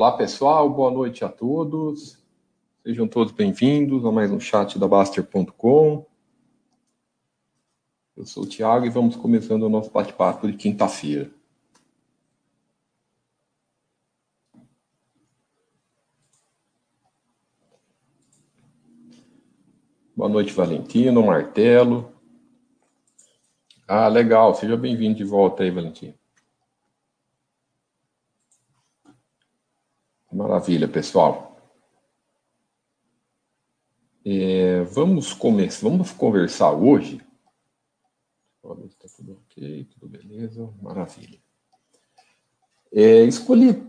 Olá, pessoal, boa noite a todos. Sejam todos bem-vindos a mais um chat da Baster.com. Eu sou o Thiago e vamos começando o nosso bate-papo de quinta-feira. Boa noite, Valentino, Martelo. Ah, legal, seja bem-vindo de volta aí, Valentino. Maravilha, pessoal. É, vamos começar, vamos conversar hoje. Está tudo ok, tudo beleza, maravilha. É, escolhi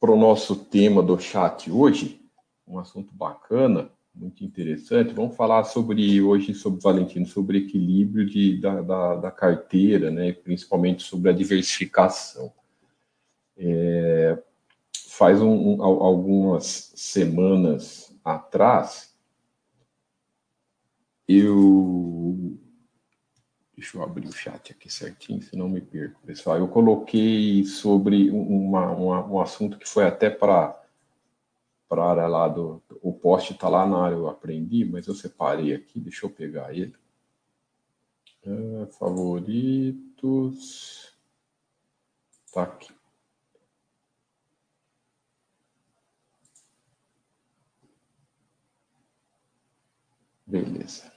para o nosso tema do chat hoje um assunto bacana, muito interessante. Vamos falar sobre hoje sobre Valentino, sobre equilíbrio de, da, da, da carteira, né? Principalmente sobre a diversificação. É, faz um, um, algumas semanas atrás, eu. Deixa eu abrir o chat aqui certinho, senão me perco, pessoal. Eu coloquei sobre uma, uma, um assunto que foi até para a área lá do. O poste está lá na área eu aprendi, mas eu separei aqui, deixa eu pegar ele. Uh, favoritos. Tá aqui. Beleza.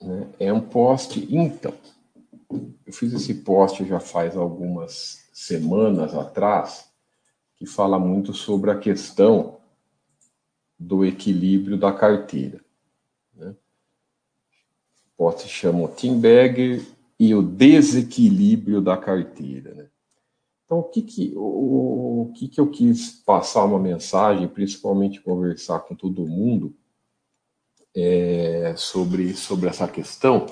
Né, é um post, então. Eu fiz esse post já faz algumas semanas atrás, que fala muito sobre a questão do equilíbrio da carteira. Né? O post chama Tim Bagger e o desequilíbrio da carteira. Né? Então, o que que, o, o que que eu quis passar uma mensagem, principalmente conversar com todo mundo é, sobre, sobre essa questão?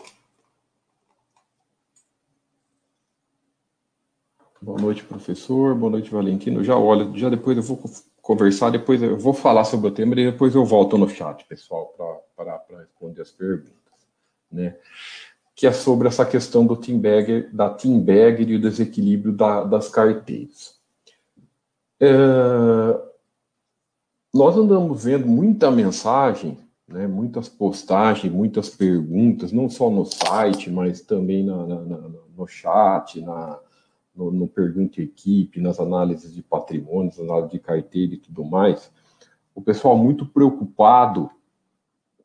Boa noite, professor. Boa noite, Valentino. Já olho, já depois eu vou conversar, depois eu vou falar sobre o tema e depois eu volto no chat, pessoal, para responder as perguntas. Né? Que é sobre essa questão do team bagger, da team bagger e o desequilíbrio da, das carteiras. É, nós andamos vendo muita mensagem, né, muitas postagens, muitas perguntas, não só no site, mas também na, na, na, no chat, na, no, no Pergunta Equipe, nas análises de patrimônios, análise de carteira e tudo mais. O pessoal muito preocupado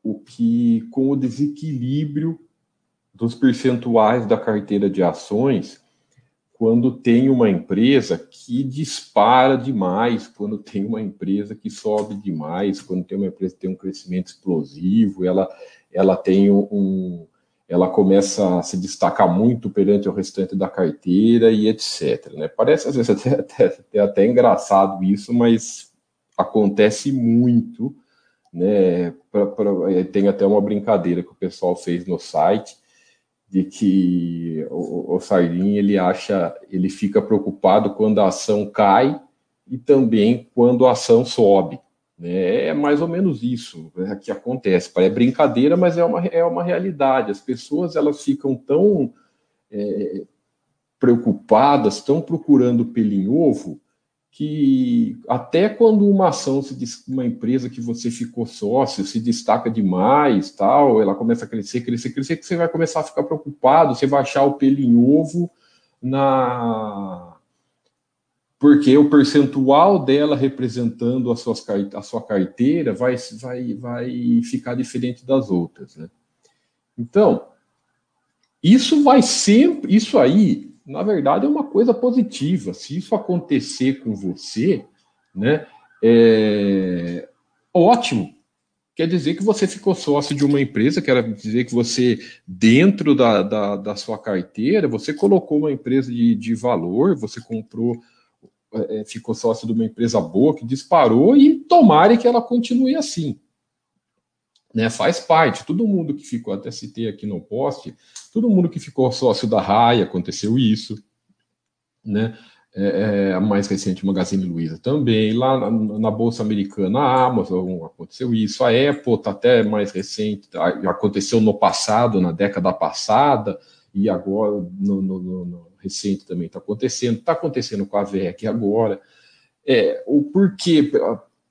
o que com o desequilíbrio dos percentuais da carteira de ações quando tem uma empresa que dispara demais, quando tem uma empresa que sobe demais, quando tem uma empresa que tem um crescimento explosivo, ela, ela tem um, ela começa a se destacar muito perante o restante da carteira e etc. Né? Parece às vezes até, até, até, engraçado isso, mas acontece muito. Né? Pra, pra, tem até uma brincadeira que o pessoal fez no site, de que o, o Sardinha ele acha, ele fica preocupado quando a ação cai e também quando a ação sobe. Né? É mais ou menos isso né, que acontece. É brincadeira, mas é uma, é uma realidade. As pessoas elas ficam tão é, preocupadas, estão procurando pelo em ovo, que até quando uma ação, uma empresa que você ficou sócio, se destaca demais, tal, ela começa a crescer, crescer, crescer, que você vai começar a ficar preocupado, você vai achar o pelo em ovo na porque o percentual dela representando a, suas, a sua carteira vai, vai, vai ficar diferente das outras, né? Então, isso vai sempre, isso aí na verdade, é uma coisa positiva. Se isso acontecer com você, né, é ótimo. Quer dizer que você ficou sócio de uma empresa, quer dizer que você, dentro da, da, da sua carteira, você colocou uma empresa de, de valor, você comprou, é, ficou sócio de uma empresa boa que disparou e tomare que ela continue assim né, faz parte. Todo mundo que ficou, até citei aqui no post, todo mundo que ficou sócio da RAI, aconteceu isso, né? é, é, a mais recente Magazine Luiza também, lá na, na, Bolsa Americana, a Amazon aconteceu isso, a Apple está até mais recente, tá, aconteceu no passado, na década passada, e agora no, no, no recente também está acontecendo, está acontecendo com a VEC agora. É, o porquê,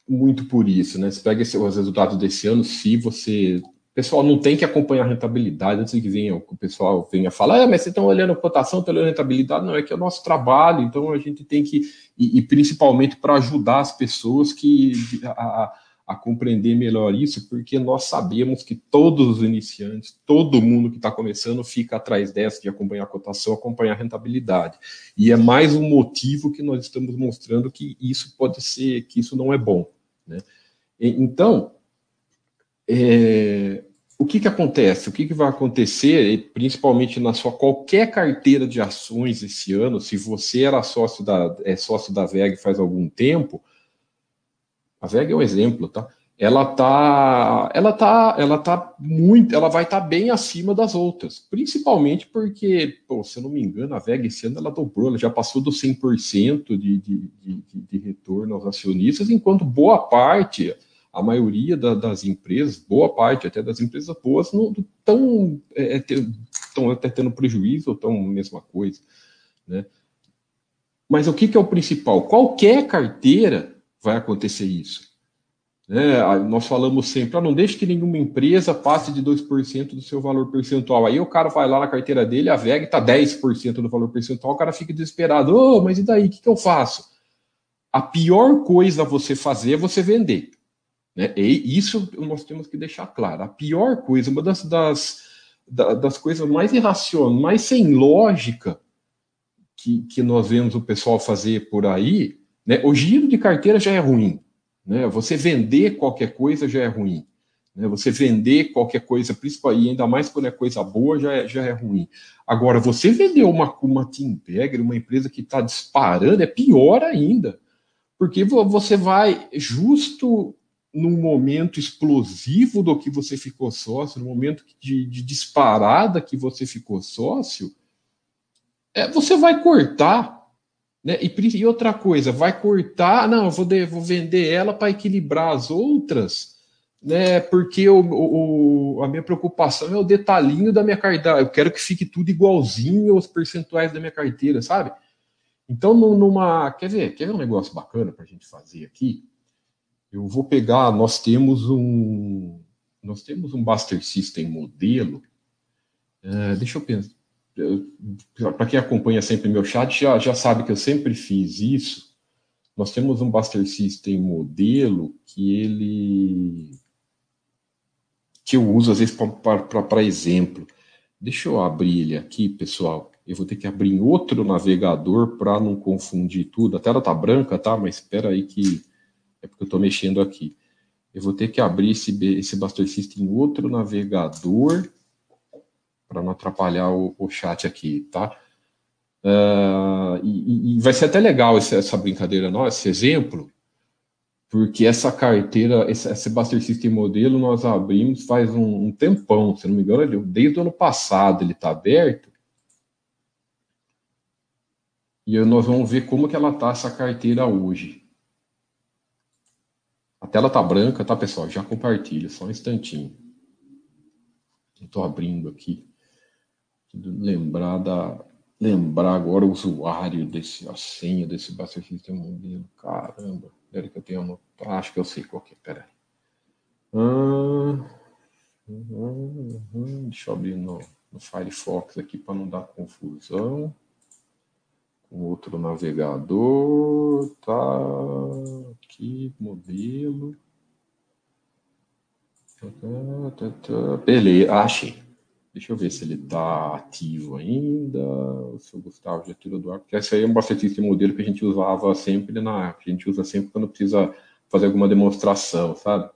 muito por isso, né? Você pega esse, os resultados desse ano, se você pessoal não tem que acompanhar a rentabilidade antes que venha, o pessoal venha falar, ah, mas vocês estão olhando a cotação, estão olhando a rentabilidade, não, é que é o nosso trabalho, então a gente tem que, e, e principalmente para ajudar as pessoas que a, a, compreender melhor isso, porque nós sabemos que todos os iniciantes, todo mundo que está começando fica atrás dessa de acompanhar a cotação, acompanhar a rentabilidade. E é mais um motivo que nós estamos mostrando que isso pode ser, que isso não é bom. Né? Então, é, o que, que acontece? O que, que vai acontecer, principalmente na sua qualquer carteira de ações esse ano, se você era sócio da, é sócio da VEG faz algum tempo, a VEG é um exemplo, tá? Ela tá, ela tá, ela tá muito, ela vai estar tá bem acima das outras, principalmente porque, pô, se eu não me engano, a VEG esse ano ela dobrou, ela já passou dos 100% de, de, de, de retorno aos acionistas, enquanto boa parte a maioria da, das empresas, boa parte até das empresas boas, não estão é, é até tendo prejuízo ou estão a mesma coisa. Né? Mas o que, que é o principal? Qualquer carteira vai acontecer isso. Né? Nós falamos sempre, ah, não deixe que nenhuma empresa passe de 2% do seu valor percentual. Aí o cara vai lá na carteira dele, a VEG está 10% do valor percentual, o cara fica desesperado. Oh, mas e daí? O que, que eu faço? A pior coisa a você fazer é você vender. Né? E isso nós temos que deixar claro. A pior coisa, uma das, das, das coisas mais irracionais, mais sem lógica que, que nós vemos o pessoal fazer por aí, né? o giro de carteira já é ruim. Né? Você vender qualquer coisa já é ruim. Né? Você vender qualquer coisa, principalmente, ainda mais quando é coisa boa, já é, já é ruim. Agora, você vender uma, uma Team Pegger, uma empresa que está disparando, é pior ainda. Porque você vai justo num momento explosivo do que você ficou sócio, no momento de, de disparada que você ficou sócio, é, você vai cortar. Né? E, e, outra coisa, vai cortar, não, eu vou, de, vou vender ela para equilibrar as outras, né? Porque o, o, a minha preocupação é o detalhinho da minha carteira. Eu quero que fique tudo igualzinho aos percentuais da minha carteira, sabe? Então, numa. Quer ver, quer ver um negócio bacana para a gente fazer aqui? Eu vou pegar, nós temos um, nós temos um Buster System modelo. Uh, deixa eu pensar. Para quem acompanha sempre meu chat, já, já sabe que eu sempre fiz isso. Nós temos um Buster System modelo que ele que eu uso às vezes para exemplo. Deixa eu abrir ele aqui, pessoal. Eu vou ter que abrir em outro navegador para não confundir tudo. A tela tá branca, tá? Mas espera aí que é porque eu estou mexendo aqui. Eu vou ter que abrir esse, esse Buster System em outro navegador para não atrapalhar o, o, chat aqui, tá? Uh, e, e, vai ser até legal essa, essa brincadeira nossa, esse exemplo, porque essa carteira, esse, esse Buster System modelo nós abrimos faz um, um tempão, se não me engano, desde o ano passado ele está aberto. E nós vamos ver como que ela está essa carteira hoje. A tela tá branca, tá, pessoal? Já compartilha, só um instantinho. Estou abrindo aqui. Lembrar da lembrar agora o usuário desse a senha desse Buster System modelo. Caramba, espera que eu tenho. Ah, acho que eu sei qual que é. Pera aí. Ah, deixa eu abrir no, no Firefox aqui para não dar confusão um outro navegador, tá aqui, modelo. Beleza, achei. Deixa eu ver se ele está ativo ainda. O seu Gustavo já tirou do ar. Porque esse aí é um bastante modelo que a gente usava sempre na. Que a gente usa sempre quando precisa fazer alguma demonstração, sabe?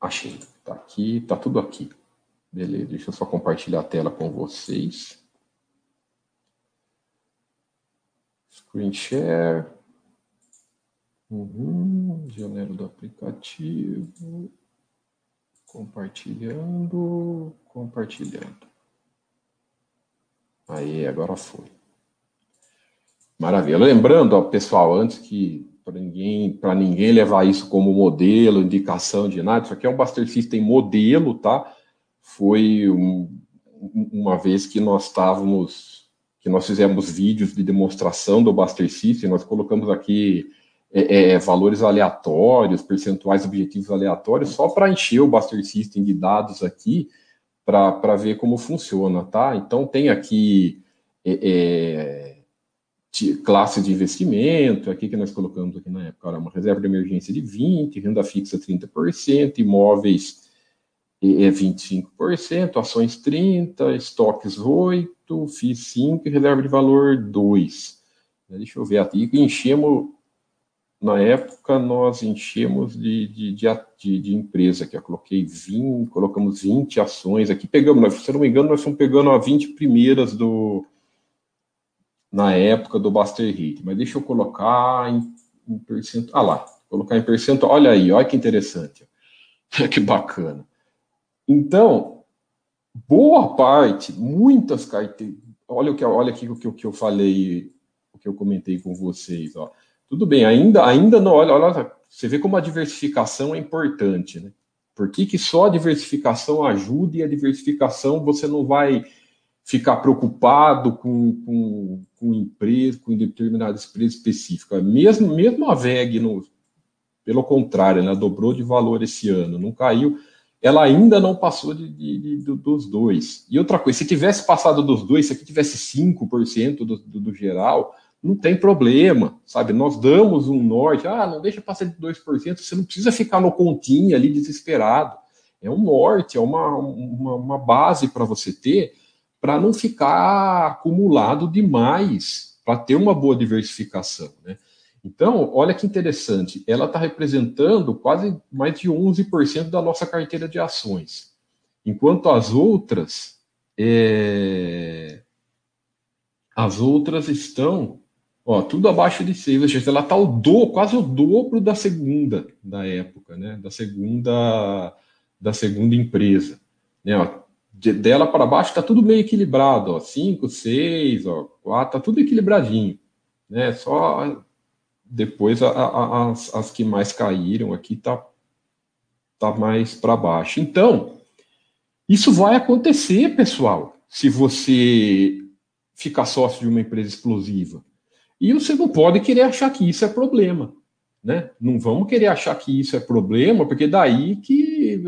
Achei. Tá aqui, tá tudo aqui. Beleza, deixa eu só compartilhar a tela com vocês. Screen share. Uhum, janeiro do aplicativo. Compartilhando, compartilhando. Aí, agora foi. Maravilha. Lembrando, ó, pessoal, antes que para ninguém, ninguém levar isso como modelo, indicação de nada, isso aqui é um Buster System modelo, tá? Foi um, uma vez que nós estávamos, que nós fizemos vídeos de demonstração do Buster System, nós colocamos aqui é, é, valores aleatórios, percentuais objetivos aleatórios, só para encher o Buster System de dados aqui, para ver como funciona, tá? Então tem aqui é, é classe de investimento, aqui que nós colocamos aqui na época, uma reserva de emergência de 20%, renda fixa 30%, imóveis é 25%, ações 30%, estoques 8%, FIIs 5% e reserva de valor 2%. Deixa eu ver aqui, enchemos, na época nós enchemos de, de, de, de empresa aqui, eu coloquei 20, colocamos 20 ações aqui, pegamos, se eu não me engano, nós fomos pegando as 20 primeiras do, na época do Buster Hit, mas deixa eu colocar em, em percentual. Ah lá, colocar em percentual. Olha aí, olha que interessante. que bacana. Então, boa parte, muitas carteiras. Olha o que, olha aqui o que, o que eu falei, o que eu comentei com vocês. Ó. Tudo bem, ainda, ainda não. Olha, olha, você vê como a diversificação é importante, né? Por que, que só a diversificação ajuda e a diversificação você não vai ficar preocupado com, com, com empresa, com determinada empresa específica. Mesmo, mesmo a VEG, no, pelo contrário, ela dobrou de valor esse ano, não caiu, ela ainda não passou de, de, de, dos dois. E outra coisa, se tivesse passado dos dois, se aqui tivesse 5% do, do, do geral, não tem problema, sabe? Nós damos um norte, ah, não deixa passar de 2%, você não precisa ficar no continho ali desesperado. É um norte, é uma, uma, uma base para você ter, para não ficar acumulado demais, para ter uma boa diversificação. Né? Então, olha que interessante, ela está representando quase mais de 11% da nossa carteira de ações, enquanto as outras, é... as outras estão ó, tudo abaixo de 6, ela está o do, quase o dobro da segunda da época, né? da segunda da segunda empresa. Né? Ó, de, dela para baixo está tudo meio equilibrado, ó, 5, 6, ó, 4, tá tudo equilibradinho, né? Só depois a, a, as, as que mais caíram aqui tá tá mais para baixo. Então, isso vai acontecer, pessoal, se você ficar sócio de uma empresa explosiva. E você não pode querer achar que isso é problema. Né? Não vamos querer achar que isso é problema, porque daí que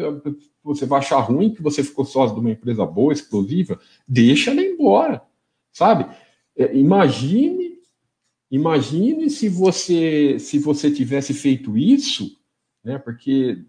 você vai achar ruim que você ficou sócio de uma empresa boa, explosiva, deixa ela embora, sabe? É, imagine, imagine se você se você tivesse feito isso, né? Porque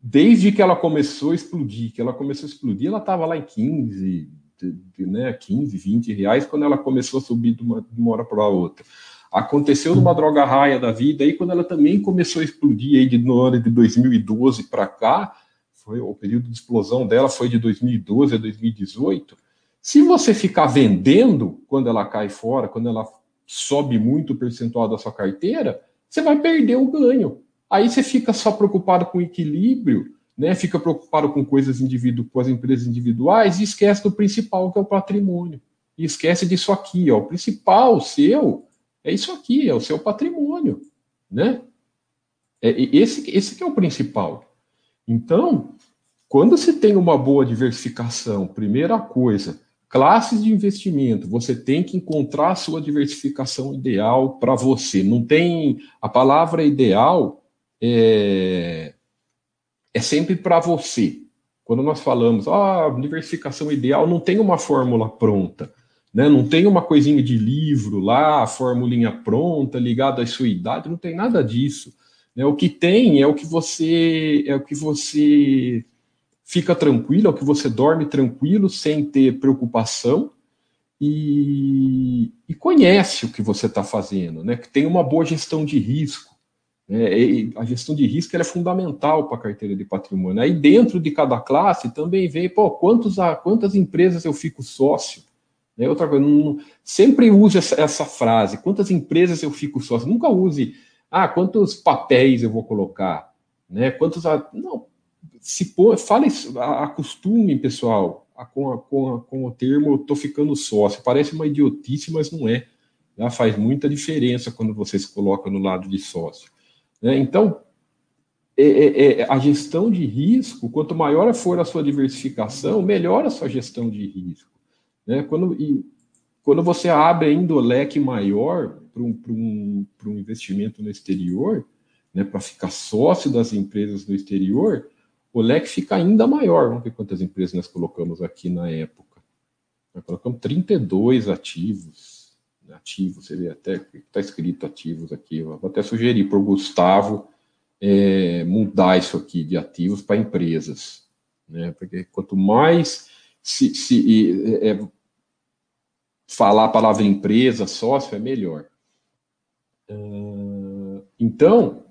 desde que ela começou a explodir, que ela começou a explodir, ela estava lá em 15, de, de, né, 15, 20 reais quando ela começou a subir de uma, de uma hora para outra. Aconteceu numa droga raia da vida, aí quando ela também começou a explodir aí de, no ano de 2012 para cá, foi o período de explosão dela foi de 2012 a 2018. Se você ficar vendendo quando ela cai fora, quando ela sobe muito o percentual da sua carteira, você vai perder o ganho. Aí você fica só preocupado com equilíbrio, né? Fica preocupado com coisas individu com as empresas individuais e esquece do principal que é o patrimônio. E esquece disso aqui, ó. O principal seu é isso aqui, é o seu patrimônio, né? É, esse, esse que é o principal. Então, quando se tem uma boa diversificação, primeira coisa, classes de investimento, você tem que encontrar a sua diversificação ideal para você. Não tem a palavra ideal é, é sempre para você. Quando nós falamos, ah, diversificação ideal, não tem uma fórmula pronta. Né? Não tem uma coisinha de livro lá, formulinha pronta, ligada à sua idade, não tem nada disso. Né? O que tem é o que você é o que você fica tranquilo, é o que você dorme tranquilo, sem ter preocupação e, e conhece o que você está fazendo, né? Que tem uma boa gestão de risco. Né? a gestão de risco é fundamental para a carteira de patrimônio. Aí dentro de cada classe também vem, pô, quantos, quantas empresas eu fico sócio? Né? Outra coisa, não, sempre use essa, essa, frase: quantas empresas eu fico sócio? Nunca use, ah, quantos papéis eu vou colocar? Né? Quantos. Não, se pô, fale, acostume, pessoal, com, a, com, a, com o termo estou ficando sócio. Parece uma idiotice, mas não é. Já faz muita diferença quando você se coloca no lado de sócio. Né? Então, é, é, é, a gestão de risco, quanto maior for a sua diversificação, melhor a sua gestão de risco. Né? Quando, e, quando você abre ainda o leque maior para um, um, um investimento no exterior, né, para ficar sócio das empresas no exterior, o leque fica ainda maior. Vamos ver quantas empresas nós colocamos aqui na época. Nós colocamos 32 ativos. Ativos, você vê até está escrito ativos aqui. Eu vou até sugerir para o Gustavo é, mudar isso aqui de ativos para empresas. Né, porque quanto mais se, se é, é, falar a palavra empresa, sócio, é melhor. Uh, então,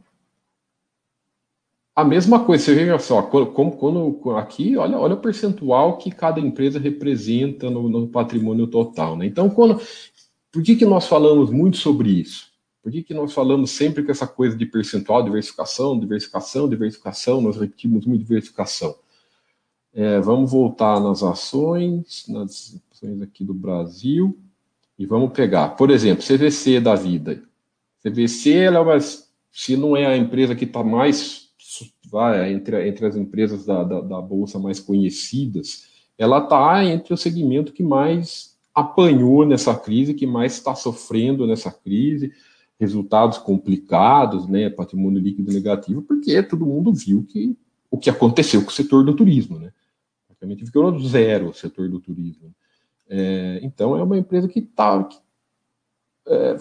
a mesma coisa, você veja só, como, quando, aqui, olha, olha o percentual que cada empresa representa no, no patrimônio total. Né? Então, quando, por que, que nós falamos muito sobre isso? Por que, que nós falamos sempre com essa coisa de percentual, diversificação, diversificação, diversificação, nós repetimos muito diversificação. É, vamos voltar nas ações, nas ações aqui do Brasil, e vamos pegar, por exemplo, CVC da vida. CVC, ela é uma, se não é a empresa que está mais vai, entre, entre as empresas da, da, da Bolsa mais conhecidas, ela está entre o segmento que mais apanhou nessa crise, que mais está sofrendo nessa crise, resultados complicados, né, patrimônio líquido negativo, porque todo mundo viu que o que aconteceu com o setor do turismo, né? Praticamente ficou zero o setor do turismo. É, então é uma empresa que está é,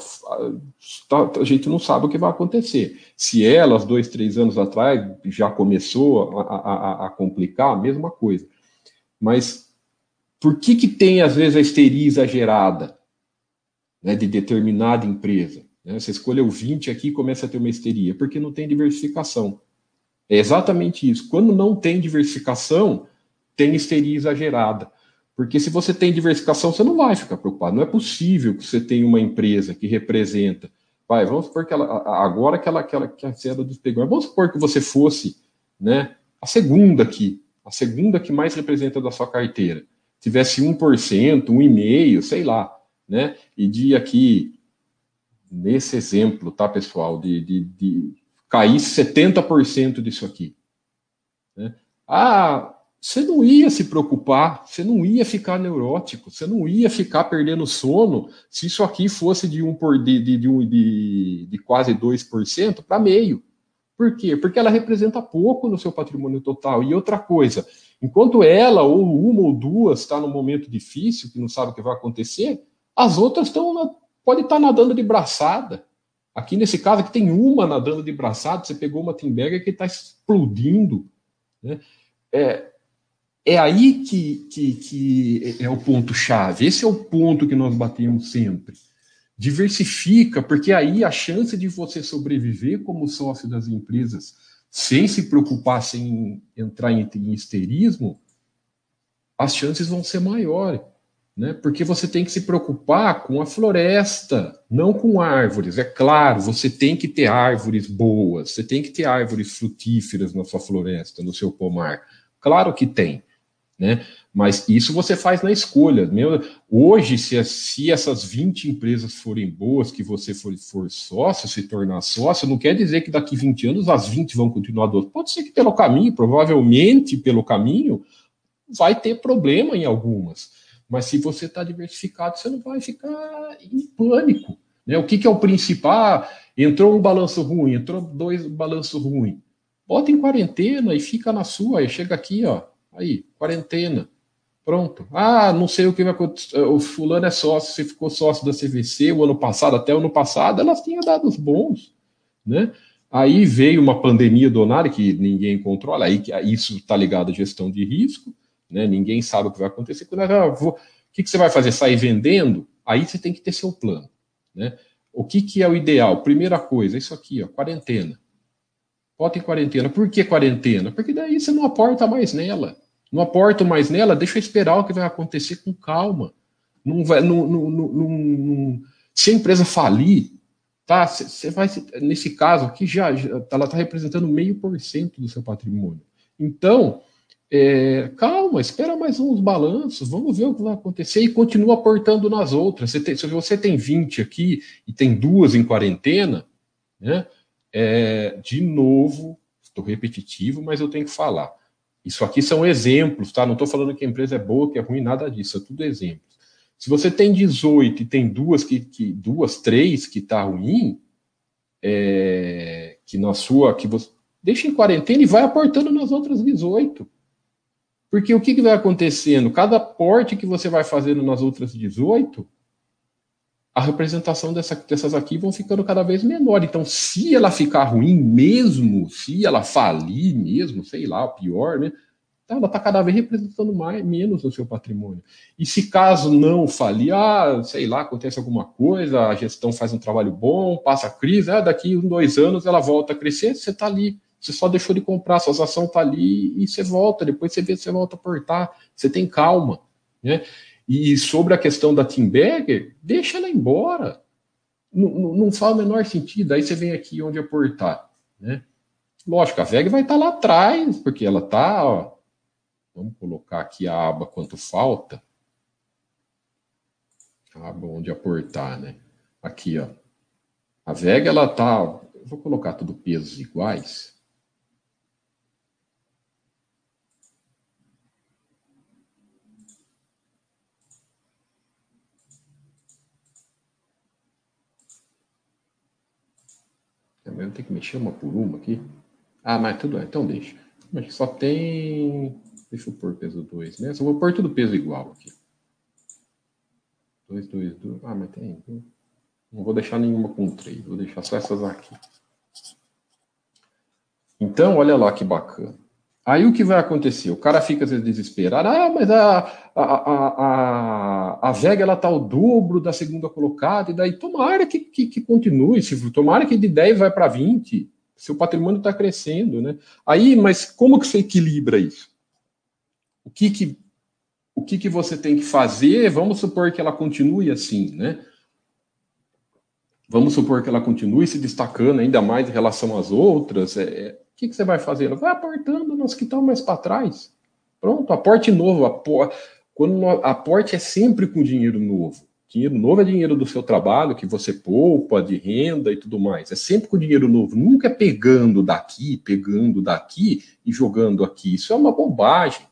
tá, a gente não sabe o que vai acontecer. Se elas, dois, três anos atrás, já começou a, a, a complicar, a mesma coisa. Mas por que, que tem, às vezes, a histeria exagerada né, de determinada empresa? Né? Você escolheu 20 aqui e começa a ter uma histeria, porque não tem diversificação. É exatamente isso. Quando não tem diversificação, tem histeria exagerada. Porque se você tem diversificação, você não vai ficar preocupado. Não é possível que você tenha uma empresa que representa. Vai, vamos supor que ela, agora que ela, que ela que a seda dos pegões, vamos supor que você fosse, né, a segunda aqui, a segunda que mais representa da sua carteira, tivesse 1%, 1,5%, sei lá, né, e de aqui, nesse exemplo, tá, pessoal, de, de, de cair 70% disso aqui. Né? Ah, você não ia se preocupar, você não ia ficar neurótico, você não ia ficar perdendo sono se isso aqui fosse de, um por, de, de, de, um, de, de quase 2% para meio. Por quê? Porque ela representa pouco no seu patrimônio total. E outra coisa, enquanto ela, ou uma ou duas, está num momento difícil, que não sabe o que vai acontecer, as outras estão pode estar tá nadando de braçada. Aqui nesse caso, aqui tem uma nadando de braçada, você pegou uma Timberger que está explodindo. Né? É, é aí que, que, que é o ponto-chave. Esse é o ponto que nós batemos sempre. Diversifica, porque aí a chance de você sobreviver como sócio das empresas sem se preocupar, sem entrar em, em histerismo, as chances vão ser maiores. Né? Porque você tem que se preocupar com a floresta, não com árvores. É claro, você tem que ter árvores boas, você tem que ter árvores frutíferas na sua floresta, no seu pomar. Claro que tem né? Mas isso você faz na escolha. Hoje, se, se essas 20 empresas forem boas, que você for, for sócio, se tornar sócio, não quer dizer que daqui 20 anos as 20 vão continuar do outro. Pode ser que pelo caminho, provavelmente pelo caminho, vai ter problema em algumas. Mas se você está diversificado, você não vai ficar em pânico. Né? O que, que é o principal? Ah, entrou um balanço ruim, entrou dois balanço ruim. Bota em quarentena e fica na sua. Aí chega aqui, ó, Aí, quarentena. Pronto. Ah, não sei o que vai acontecer. O fulano é sócio, você ficou sócio da CVC o ano passado, até o ano passado, elas tinham dados bons, né? Aí veio uma pandemia do Onari que ninguém controla, aí isso está ligado à gestão de risco, né? Ninguém sabe o que vai acontecer. Quando ah, vou, o que, que você vai fazer? Sair vendendo? Aí você tem que ter seu plano, né? O que, que é o ideal? Primeira coisa, isso aqui, ó, quarentena. Bota em quarentena. Por que quarentena? Porque daí você não aporta mais nela. Não aporto mais nela, deixa eu esperar o que vai acontecer com calma. Não vai, não, não, não, se a empresa falir, tá? Você vai nesse caso aqui já, já ela está representando meio por cento do seu patrimônio. Então é, calma, espera mais uns balanços, vamos ver o que vai acontecer e continua aportando nas outras. Você tem, se você tem 20 aqui e tem duas em quarentena, né? É, de novo, estou repetitivo, mas eu tenho que falar. Isso aqui são exemplos, tá? Não estou falando que a empresa é boa, que é ruim, nada disso, é tudo exemplos. Se você tem 18 e tem duas que, que duas, três que tá ruim, é, que na sua, que você deixa em quarentena e vai aportando nas outras 18. Porque o que, que vai acontecendo? Cada aporte que você vai fazendo nas outras 18, a representação dessa, dessas aqui vão ficando cada vez menor. Então, se ela ficar ruim mesmo, se ela falir mesmo, sei lá, pior, né? Ela está cada vez representando mais, menos no seu patrimônio. E se caso não falir, ah, sei lá, acontece alguma coisa, a gestão faz um trabalho bom, passa a crise, ah, daqui um, dois anos ela volta a crescer, você está ali. Você só deixou de comprar, suas ações tá ali e você volta, depois você vê, você volta a portar, você tem calma, né? E sobre a questão da Tim Berger, deixa ela embora. Não, não, não faz o menor sentido. Aí você vem aqui onde aportar. Né? Lógico, a VEG vai estar tá lá atrás, porque ela está. Vamos colocar aqui a aba quanto falta. A aba onde aportar, né? Aqui, ó. A VEG, ela está. Vou colocar tudo pesos iguais. Eu tenho que mexer uma por uma aqui. Ah, mas tudo bem, então deixa. Mas só tem. Deixa eu pôr peso 2 né? Só vou pôr tudo peso igual aqui. 2, 2, 2. Ah, mas tem. Não vou deixar nenhuma com 3, vou deixar só essas aqui. Então, olha lá que bacana. Aí o que vai acontecer? O cara fica às vezes desesperado. Ah, mas a, a, a, a, a Vega ela tá o dobro da segunda colocada, e daí tomara que, que, que continue. Se, tomara que de 10 vai para 20. Seu patrimônio está crescendo, né? Aí, mas como que você equilibra isso? O que que, o que que você tem que fazer? Vamos supor que ela continue assim, né? Vamos supor que ela continue se destacando ainda mais em relação às outras. É, é o que, que, você vai fazer? Vai aportando nos que estão mais para trás. Pronto, aporte novo. Apor... Quando aporte é sempre com dinheiro novo. Dinheiro novo é dinheiro do seu trabalho, que você poupa, de renda e tudo mais. É sempre com dinheiro novo. Nunca é pegando daqui, pegando daqui e jogando aqui. Isso é uma bobagem.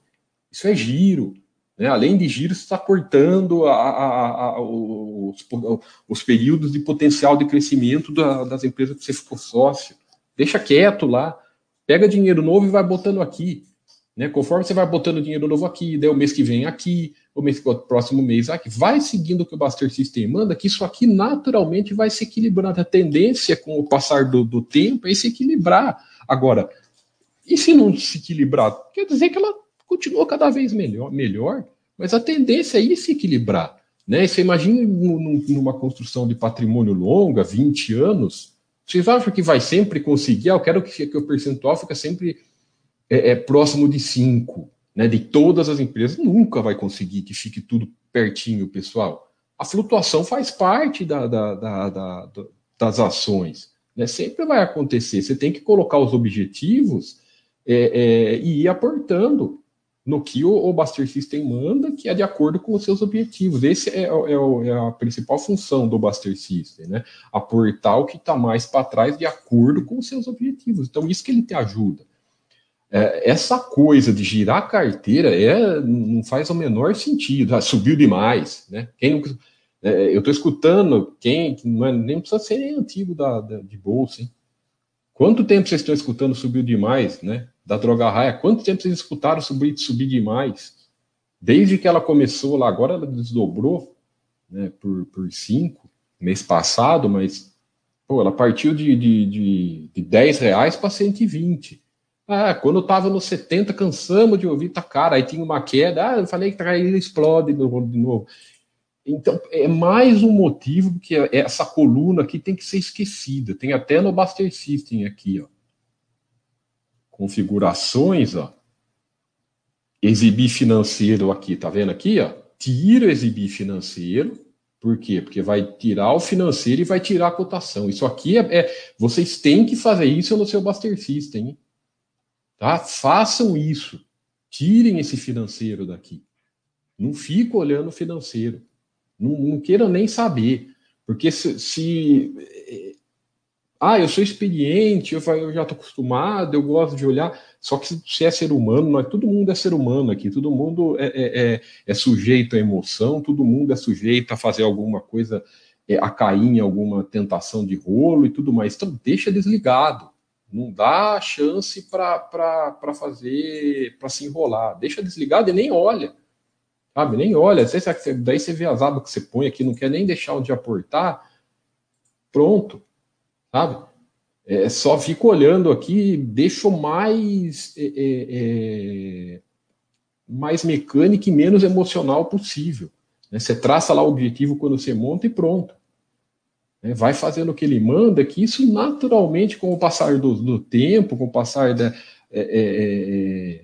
Isso é giro. Né? Além de giro, está cortando a, a, a, os, os, períodos de potencial de crescimento da, das empresas que você ficou sócio. Deixa quieto lá. Pega dinheiro novo e vai botando aqui. Né? Conforme você vai botando dinheiro novo aqui, daí o mês que vem aqui, o mês o próximo mês aqui, vai seguindo o que o Buster System manda, que isso aqui naturalmente vai se equilibrando. A tendência com o passar do, do tempo é se equilibrar. Agora, e se não se equilibrar? Quer dizer que ela continua cada vez melhor, melhor mas a tendência é ir se equilibrar. Né? Você imagina numa construção de patrimônio longa, 20 anos, vocês acham que vai sempre conseguir? Ah, eu quero que, que o percentual fique sempre é, é, próximo de 5, né? De todas as empresas. Nunca vai conseguir que fique tudo pertinho, pessoal. A flutuação faz parte da, da, da, das ações. Né? Sempre vai acontecer. Você tem que colocar os objetivos é, é, e ir aportando no que o, Buster System manda, que é de acordo com os seus objetivos. Esse é, é, é, é a principal função do Buster System, né? Aportar o que está mais para trás de acordo com os seus objetivos. Então, isso que ele te ajuda. É, essa coisa de girar a carteira é, não faz o menor sentido. Ah, subiu demais, né? Quem não, é, eu estou escutando quem não é, nem precisa ser nem antigo da, da, de bolsa, hein? Quanto tempo vocês estão escutando subiu demais, né? Da droga raia. Quanto tempo vocês escutaram subir, subir demais? Desde que ela começou lá, agora ela desdobrou né, por, por cinco mês passado, mas pô, ela partiu de, de, de, de 10 reais para 120. Ah, quando eu estava no 70, cansamos de ouvir, tá cara, aí tinha uma queda, ah, eu falei que tá explode de novo. Então, é mais um motivo que essa coluna aqui tem que ser esquecida. Tem até no Buster System aqui, ó configurações, ó, exibir financeiro aqui, tá vendo aqui, ó? Tira exibir financeiro, por quê? Porque vai tirar o financeiro e vai tirar a cotação. Isso aqui é, é vocês têm que fazer isso no seu Buster System, hein? tá? Façam isso. Tirem esse financeiro daqui. Não fica olhando o financeiro. Não, não queiram nem saber. Porque se, se ah, eu sou experiente, eu, já estou acostumado, eu gosto de olhar. Só que se é ser humano, nós, todo mundo é ser humano aqui, todo mundo é, é, é, é sujeito à emoção, todo mundo é sujeito a fazer alguma coisa, é, a cair em alguma tentação de rolo e tudo mais. Então, deixa desligado. Não dá chance para fazer, para se enrolar. Deixa desligado e nem olha. Sabe? Nem olha. Daí você vê as abas que você põe aqui, não quer nem deixar onde aportar. Pronto sabe? É, só fico olhando aqui, deixo mais é, é, é, mais mecânico e menos emocional possível. Né? Você traça lá o objetivo quando você monta e pronto. Né? Vai fazendo o que ele manda, que isso naturalmente, com o passar do, do tempo, com o passar da, é,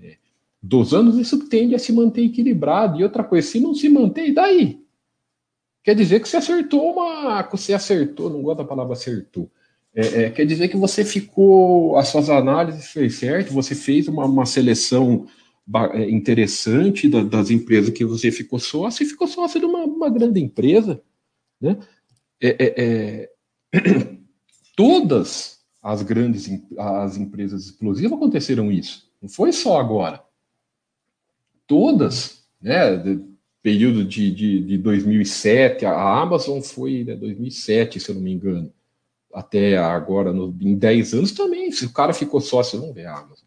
é, dos anos, isso tende a se manter equilibrado. E outra coisa, se não se manter, daí? Quer dizer que você acertou uma. Você acertou, não gosto da palavra acertou é, é, quer dizer que você ficou, as suas análises fez certo, você fez uma, uma seleção é, interessante da, das empresas que você ficou sócio e ficou sócio de uma, uma grande empresa. Né? É, é, é todas as grandes as empresas explosivas aconteceram isso. Não foi só agora. Todas, né? período de, de, de 2007, a Amazon foi né, 2007, se eu não me engano até agora, no, em 10 anos também. Se o cara ficou sócio, vamos ver a Amazon.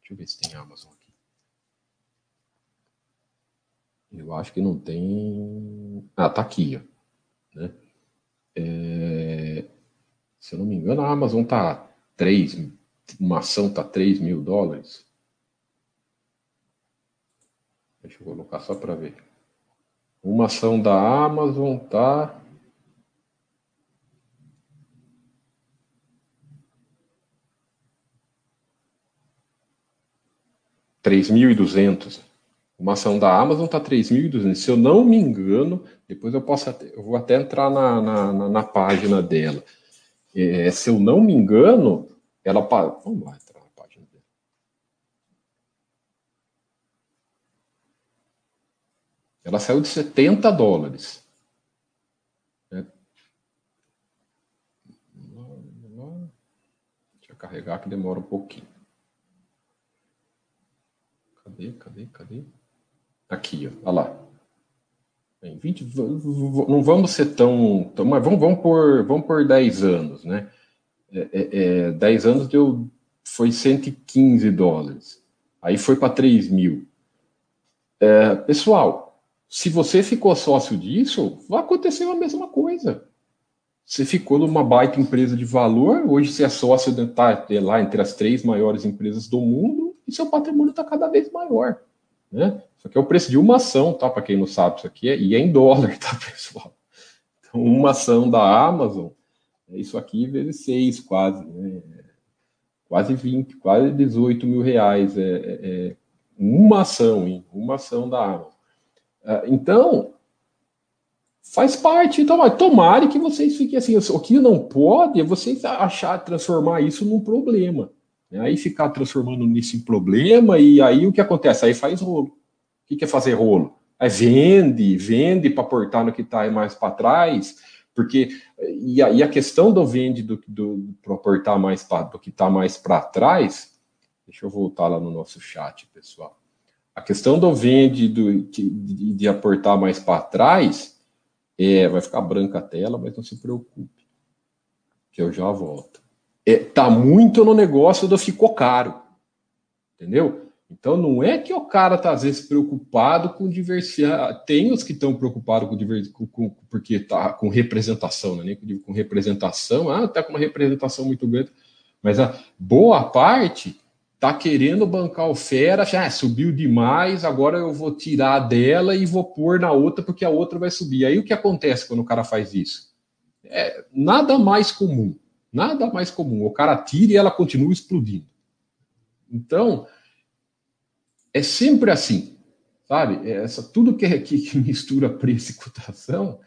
Deixa eu ver se tem Amazon aqui. Eu acho que não tem. Ah, tá aqui, ó. Né? É... Se eu não me engano, a Amazon tá 3, uma ação tá 3 mil dólares. Deixa eu colocar só para ver. Uma ação da Amazon tá 3.200. Uma ação da Amazon está 3.200. Se eu não me engano, depois eu posso até, eu vou até entrar na, na, na página dela. É, se eu não me engano, ela vamos lá entrar na página dela. Ela saiu de 70 dólares. Né? Deixa eu carregar que demora um pouquinho. Cadê, cadê, cadê? Aqui, ó, olha lá. Bem, 20, não vamos ser tão, tão mas vamos, vamos, por, vamos por 10 anos, né? É, é, é, 10 anos deu, foi 115 dólares. Aí foi para 3 mil. É, pessoal, se você ficou sócio disso, vai acontecer a mesma coisa. Você ficou numa baita empresa de valor, hoje você é sócio de, tá, lá entre as três maiores empresas do mundo, e seu patrimônio está cada vez maior. Né? Isso aqui é o preço de uma ação, tá? Para quem não sabe, isso aqui é, e é em dólar, tá, pessoal? Então, uma ação da Amazon, é isso aqui vezes seis, quase, né? Quase 20, quase 18 mil reais. É, é, é uma ação, hein? Uma ação da Amazon. Ah, então, faz parte. Então, tomare que vocês fiquem assim. O que não pode é vocês achar, transformar isso num problema. Né? Aí ficar transformando nisso em problema, e aí o que acontece? Aí faz rolo. O que é fazer rolo? Aí vende, vende para portar no que está mais para trás, porque e a, e a, questão do vende do, do para portar mais pra, do que está mais para trás, deixa eu voltar lá no nosso chat, pessoal. A questão do vende do, de, de aportar mais para trás, é, vai ficar branca a tela, mas não se preocupe, que eu já volto é, tá muito no negócio do ficou caro. Entendeu? Então não é que o cara tá às vezes preocupado com diversidade. Tem os que estão preocupados com diversidade, porque tá com representação, né? nem com representação, ah, tá com uma representação muito grande, mas a boa parte tá querendo bancar o fera, ah, subiu demais, agora eu vou tirar dela e vou pôr na outra porque a outra vai subir. Aí o que acontece quando o cara faz isso? É nada mais comum Nada mais comum. O cara tira e ela continua explodindo. Então, é sempre assim, sabe? É essa, tudo que, é, que, que mistura preço e cotação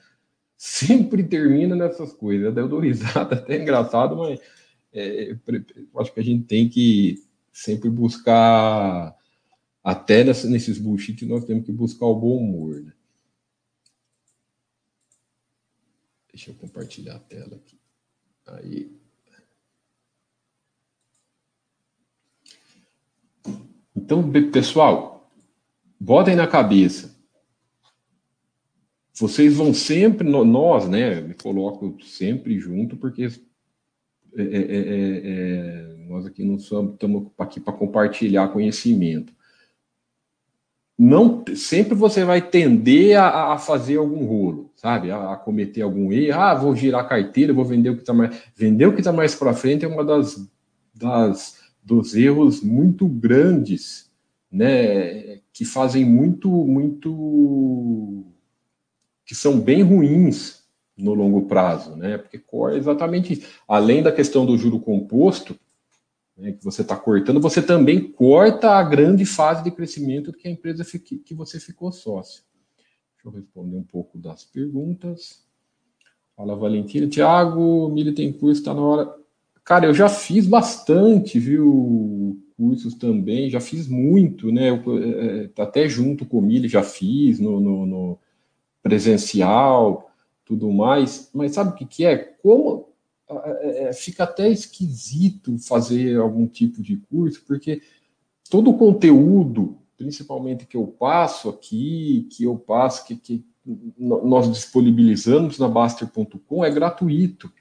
sempre termina nessas coisas. Eu dou risada, até engraçado, mas é, acho que a gente tem que sempre buscar até nesses bullshit nós temos que buscar o bom humor, né? Deixa eu compartilhar a tela aqui. Aí. Então, pessoal, botem na cabeça. Vocês vão sempre, nós, né? Me coloco sempre junto, porque é, é, é, é, nós aqui não somos, estamos aqui para compartilhar conhecimento. Não, sempre você vai tender a, a fazer algum rolo, sabe? A, a, cometer algum erro. Ah, vou girar a carteira, vou vender o que está mais. Vender o que está mais para frente é uma das, das dos erros muito grandes, né? Que fazem muito, muito que são bem ruins no longo prazo, né? Porque é exatamente isso. Além da questão do juro composto, né, que você está cortando, você também corta a grande fase de crescimento que a empresa fique, que você ficou sócio. Deixa eu responder um pouco das perguntas. Fala, Valentina. Tiago, Milho tem curso, está na hora. Cara, eu já fiz bastante, viu? Cursos também, já fiz muito, né? Eu, é, é até junto com o Milho já fiz no, no, no presencial, tudo mais, mas sabe o que, que é? Como fica até esquisito fazer algum tipo de curso, porque todo o conteúdo, principalmente que eu passo aqui, que eu passo, que, que nós disponibilizamos na Baster.com é gratuito.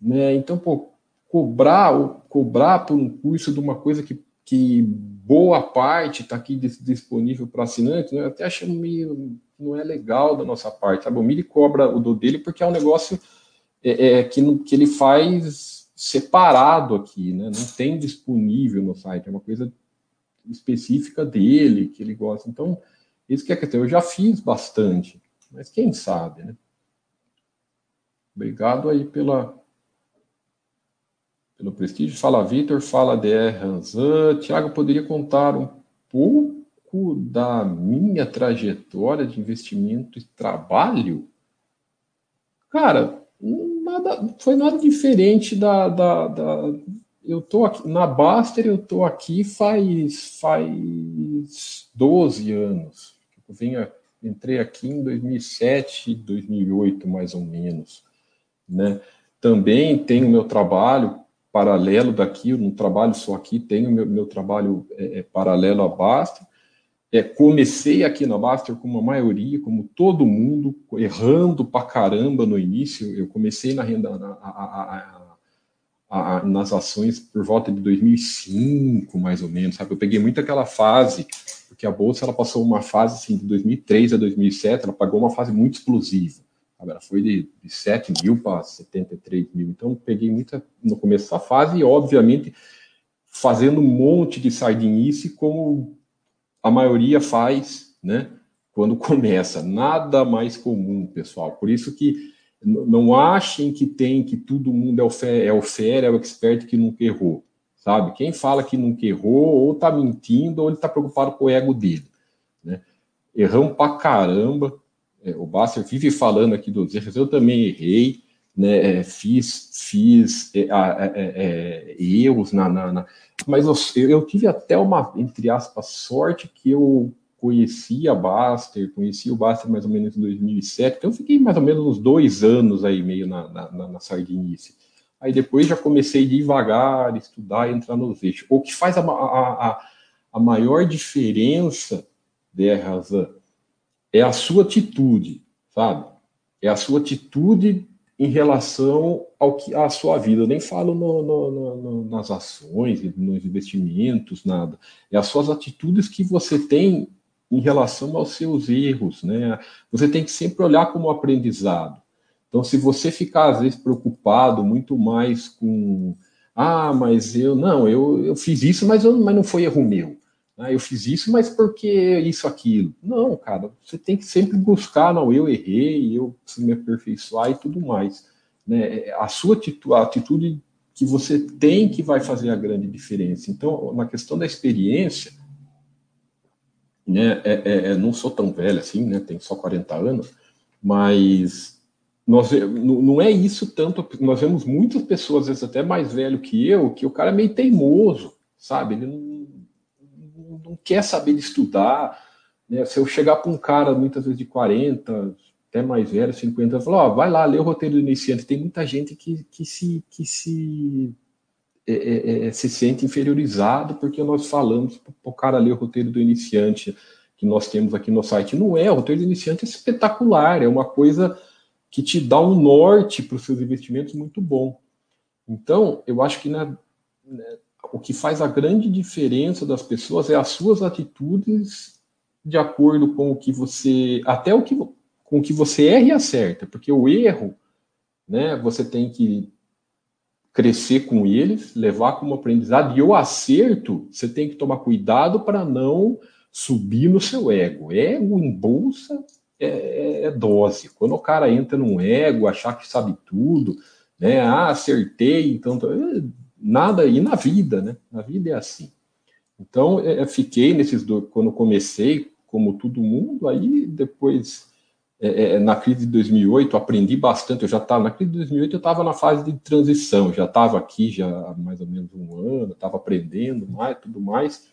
Né? Então, pô, cobrar, cobrar por um curso de uma coisa que, que boa parte está aqui disponível para assinantes, né? eu até acho meio não é legal da nossa parte, sabe? O Mili cobra o do dele porque é um negócio é, é, que, que ele faz separado aqui, né? Não tem disponível no site, é uma coisa específica dele que ele gosta. Então, isso que é questão. Eu já fiz bastante, mas quem sabe, né? Obrigado aí pela pelo prestígio. Fala Vitor, fala DR Ranzan. Tiago, poderia contar um pouco da minha trajetória de investimento e trabalho, cara, nada, foi nada diferente da, da, da eu tô aqui na Baster, eu tô aqui faz faz 12 anos. Eu venho, entrei aqui em 2007, 2008 mais ou menos, né? Também tenho meu trabalho paralelo daqui, eu não trabalho só aqui, tenho meu, meu trabalho é, é, paralelo à Baster é, comecei aqui na Baster com uma maioria, como todo mundo, errando pra caramba no início. Eu comecei na renda, na, a, a, a, nas ações por volta de 2005, mais ou menos, sabe? Eu peguei muito aquela fase, porque a bolsa ela passou uma fase assim, de 2003 a 2007, ela pagou uma fase muito explosiva. Sabe? Ela foi de, de 7 mil para 73 mil. Então, peguei muita no começo dessa fase e, obviamente, fazendo um monte de sardinice como a maioria faz, né? Quando começa, nada mais comum, pessoal. Por isso que não achem que tem que todo mundo é o fé, é o fera, é o expert que nunca errou, sabe? Quem fala que nunca errou, ou tá mentindo, ou ele tá preocupado com o ego dele, né? Erramos pra caramba. É, o Basser vive falando aqui dos erros, eu também errei, né? É, fiz, fiz é, é, é, erros na, na, na mas eu, eu, tive até uma, entre aspas, sorte que eu conheci a Baster, conheci o Baster mais ou menos em 2007, então eu fiquei mais ou menos uns dois anos aí meio na, na, na, na sardinice. Aí depois já comecei devagar, estudar entrar nos eixos. O que faz a, a, a, a maior diferença, de Razan, é a sua atitude, sabe? É a sua atitude em relação ao que à sua vida. Eu nem falo no, no, no, nas ações, nos investimentos, nada. É as suas atitudes que você tem em relação aos seus erros, né? Você tem que sempre olhar como aprendizado. Então, se você ficar às vezes preocupado muito mais com ah, mas eu não, eu, eu fiz isso, mas, eu, mas não foi erro meu. Ah, eu fiz isso, mas por que isso, aquilo? Não, cara, você tem que sempre buscar, não, eu errei, eu preciso me aperfeiçoar e tudo mais. Né? A sua atitude, a atitude que você tem que vai fazer a grande diferença. Então, na questão da experiência, né, é, é, é não sou tão velho assim, né, tenho só 40 anos, mas nós, não é isso tanto, nós vemos muitas pessoas, às vezes até mais velho que eu, que o cara é meio teimoso, sabe? Ele não quer saber de estudar. Né? Se eu chegar para um cara, muitas vezes de 40, até mais velho, 50, falar, ó, vai lá, lê o roteiro do iniciante. Tem muita gente que, que se, que se, é, é, é se sente inferiorizado porque nós falamos para o cara ler o roteiro do iniciante que nós temos aqui no site. Não é, o roteiro do iniciante é espetacular, é uma coisa que te dá um norte para os seus investimentos muito bom. Então, eu acho que na, né, o que faz a grande diferença das pessoas é as suas atitudes de acordo com o que você. Até o que, com o que você erra e acerta. Porque o erro, né, você tem que crescer com eles, levar como aprendizado. E o acerto, você tem que tomar cuidado para não subir no seu ego. Ego em bolsa é, é, é, dose. Quando o cara entra num ego, achar que sabe tudo, né? Ah, acertei, então nada e na vida, né? Na vida é assim. Então, é, fiquei nesses dois, quando comecei, como todo mundo, aí depois, é, é, na crise de 2008, aprendi bastante. Eu já estava, na crise de 2008, eu estava na fase de transição, já estava aqui já há mais ou menos um ano, estava aprendendo mais, tudo mais.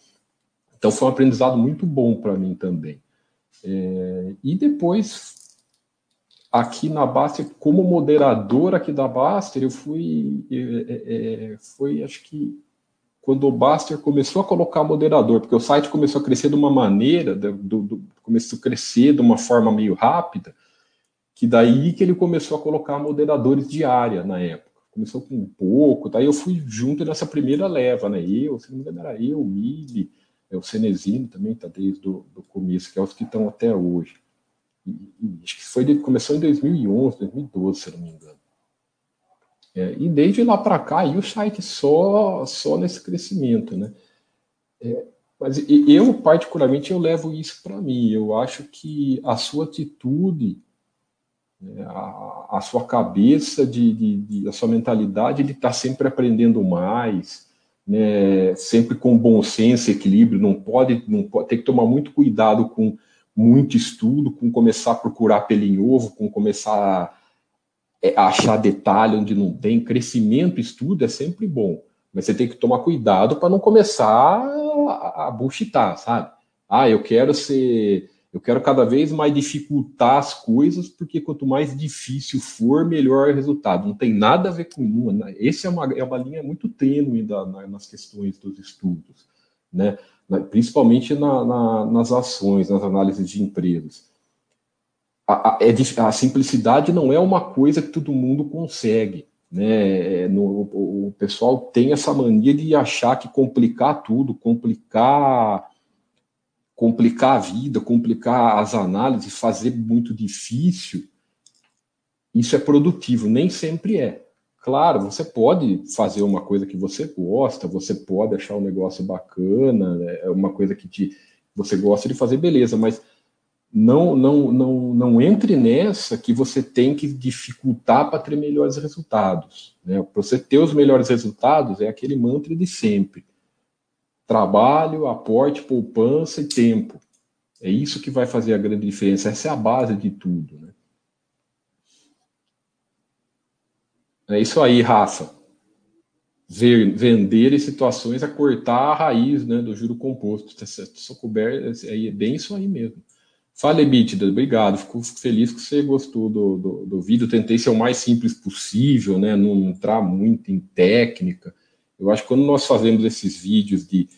Então, foi um aprendizado muito bom para mim também. É, e depois, aqui na Baster, como moderador aqui da Baster, eu fui, é, é, é, foi acho que quando o Baster começou a colocar moderador, porque o site começou a crescer de uma maneira, do, do, começou a crescer de uma forma meio rápida, que daí que ele começou a colocar moderadores de área na época. Começou com um pouco, daí eu fui junto nessa primeira leva, né? Eu, se não me engano, era eu, o Mili, é, o Cenezino também está desde o começo, que é os que estão até hoje. Acho que foi, começou em 2011, 2012, se não me engano. É, e desde lá para cá, e o site só, só nesse crescimento, né? É, mas eu, particularmente, eu levo isso para mim. Eu acho que a sua atitude, né, a, a, sua cabeça, de, de, de, a sua mentalidade de estar tá sempre aprendendo mais, né, sempre com bom senso, equilíbrio, não pode, não pode, tem que tomar muito cuidado com muito estudo, com começar a procurar pelo em ovo, com começar a, é, a achar detalhe onde não tem. Crescimento, estudo é sempre bom, mas você tem que tomar cuidado para não começar a, bullshitar, sabe? Ah, eu quero ser eu quero cada vez mais dificultar as coisas, porque quanto mais difícil for, melhor o resultado. Não tem nada a ver com uma. Né? Essa é uma, é uma linha muito tênue da, na, nas questões dos estudos, né? Principalmente na, na, nas ações, nas análises de empresas. A, a, é, a, simplicidade não é uma coisa que todo mundo consegue. Né? É, no, o, o pessoal tem essa mania de achar que complicar tudo, complicar complicar a vida, complicar as análises, fazer muito difícil, isso é produtivo, nem sempre é. Claro, você pode fazer uma coisa que você gosta, você pode achar um negócio bacana, é uma coisa que te, você gosta de fazer, beleza, mas não, não, não, não entre nessa que você tem que dificultar para ter melhores resultados. Né? Para você ter os melhores resultados, é aquele mantra de sempre trabalho, aporte, poupança e tempo. É isso que vai fazer a grande diferença. Essa é a base de tudo. Né? É isso aí, Rafa. Ver, vender em situações a cortar a raiz né, do juro composto. Tá Só coberto, é, é bem isso aí mesmo. Fale, Bítida, obrigado. Fico, fico, feliz que você gostou do, do, do, vídeo. Tentei ser o mais simples possível, né? Não entrar muito em técnica. Eu acho que quando nós fazemos esses vídeos de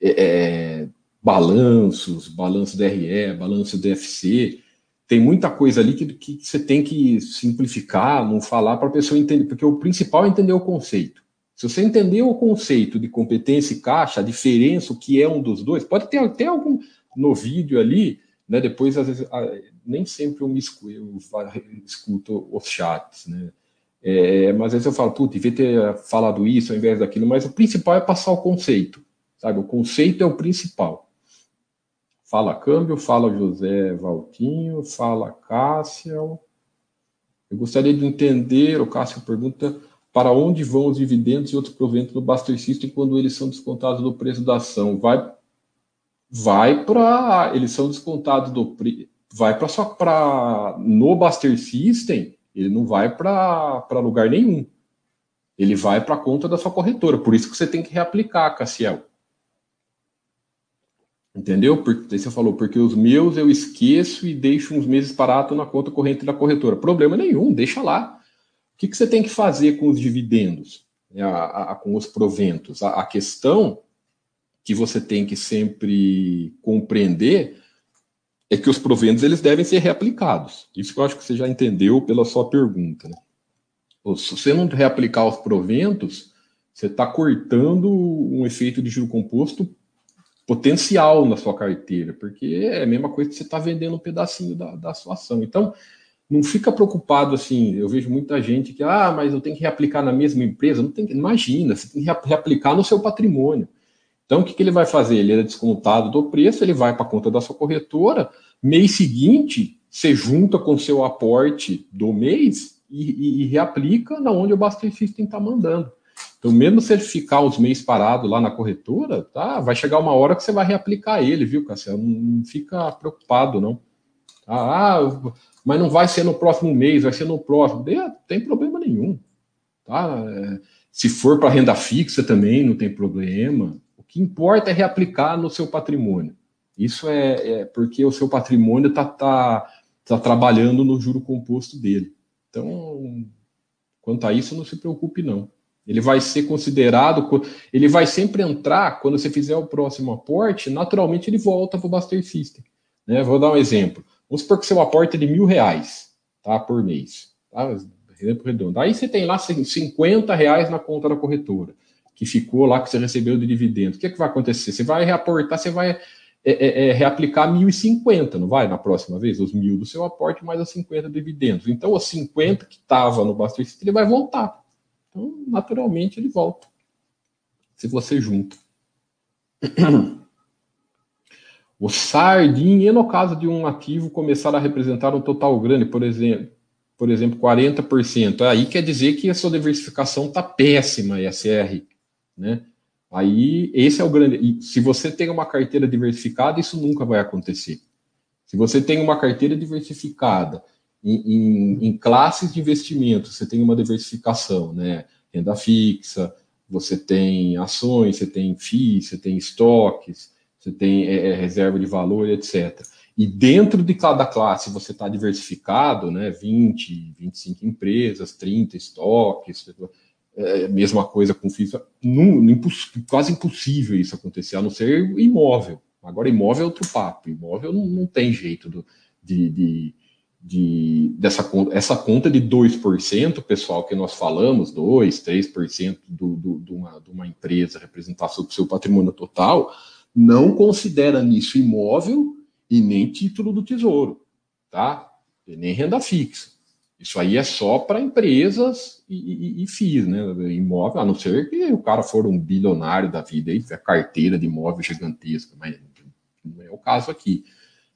é, é, balanços, balanço DRE, balanço DFC, tem muita coisa ali que, que você tem que simplificar, não falar para a pessoa entender, porque o principal é entender o conceito. Se você entender o conceito de competência e caixa, a diferença, o que é um dos dois, pode ter até algum no vídeo ali, né? Depois, às vezes, nem sempre eu me escuto, eu escuto os chats, né? É, mas às vezes eu falo, putz, devia ter falado isso ao invés daquilo, mas o principal é passar o conceito. Sabe, o conceito é o principal. Fala câmbio, fala José Valtinho, fala Cássio. Eu gostaria de entender, o Cássio pergunta, para onde vão os dividendos e outros proventos do System quando eles são descontados do preço da ação? Vai vai para eles são descontados do vai para só para no Buster System, ele não vai para lugar nenhum. Ele vai para a conta da sua corretora. Por isso que você tem que reaplicar, Cassiel. Entendeu? Porque você falou, porque os meus eu esqueço e deixo uns meses parado na conta corrente da corretora. Problema nenhum, deixa lá. O que, que você tem que fazer com os dividendos, né, a, a, com os proventos? A, a questão que você tem que sempre compreender é que os proventos eles devem ser reaplicados. Isso que eu acho que você já entendeu pela sua pergunta. Né? Se você não reaplicar os proventos, você está cortando um efeito de juro composto potencial na sua carteira, porque é a mesma coisa que você está vendendo um pedacinho da, da sua ação. Então, não fica preocupado assim. Eu vejo muita gente que, ah, mas eu tenho que reaplicar na mesma empresa. Não tem, imagina, você tem que reaplicar no seu patrimônio. Então, o que, que ele vai fazer? Ele é descontado do preço, ele vai para a conta da sua corretora. Mês seguinte, você junta com o seu aporte do mês e, e, e reaplica na onde o Buster System está mandando. Então, mesmo se ele ficar uns meses parado lá na corretora, tá, vai chegar uma hora que você vai reaplicar ele, viu, Cassiano? Não, fica preocupado, não. Ah, mas não vai ser no próximo mês, vai ser no próximo. Não tem problema nenhum. Tá? É, se for para renda fixa também, não tem problema. O que importa é reaplicar no seu patrimônio. Isso é, é porque o seu patrimônio está tá, tá trabalhando no juro composto dele. Então, quanto a isso, não se preocupe, não. Ele vai ser considerado, ele vai sempre entrar, quando você fizer o próximo aporte, naturalmente ele volta para o Buster System. Né? Vou dar um exemplo. Vamos supor que seu aporte é de mil reais tá, por mês. Tá? Exemplo redondo. Aí você tem lá 50 reais na conta da corretora, que ficou lá que você recebeu de dividendos. O que, é que vai acontecer? Você vai reaportar, você vai é, é, é, reaplicar 1.050, não vai? Na próxima vez, os mil do seu aporte mais os 50 dividendos. Então, os 50 que estava no Buster System, ele vai voltar. Então, naturalmente, ele volta. Se você junta. O sardinha, no caso de um ativo começar a representar um total grande, por exemplo, por exemplo, 40%, aí quer dizer que a sua diversificação está péssima, SR, né? Aí, esse é o grande. E se você tem uma carteira diversificada, isso nunca vai acontecer. Se você tem uma carteira diversificada, em, em, classes de investimento, você tem uma diversificação, né? Renda fixa, você tem ações, você tem FIIs, você tem estoques, você tem é, é, reserva de valor, etc. E dentro de cada classe você está diversificado, né? 20, 25 empresas, 30 estoques, é, mesma coisa com FIIs, quase impossível isso acontecer, a não ser imóvel. Agora, imóvel é outro papo. Imóvel não, não tem jeito do, de, de de, dessa conta, essa conta de 2%, pessoal, que nós falamos, 2%, 3% do, do, de, uma, de uma empresa representar o seu patrimônio total, não considera nisso imóvel e nem título do tesouro, tá? E nem renda fixa. Isso aí é só para empresas e, e, e FIIs, né? Imóvel, a não ser que o cara for um bilionário da vida e a carteira de imóvel gigantesca, mas não é o caso aqui.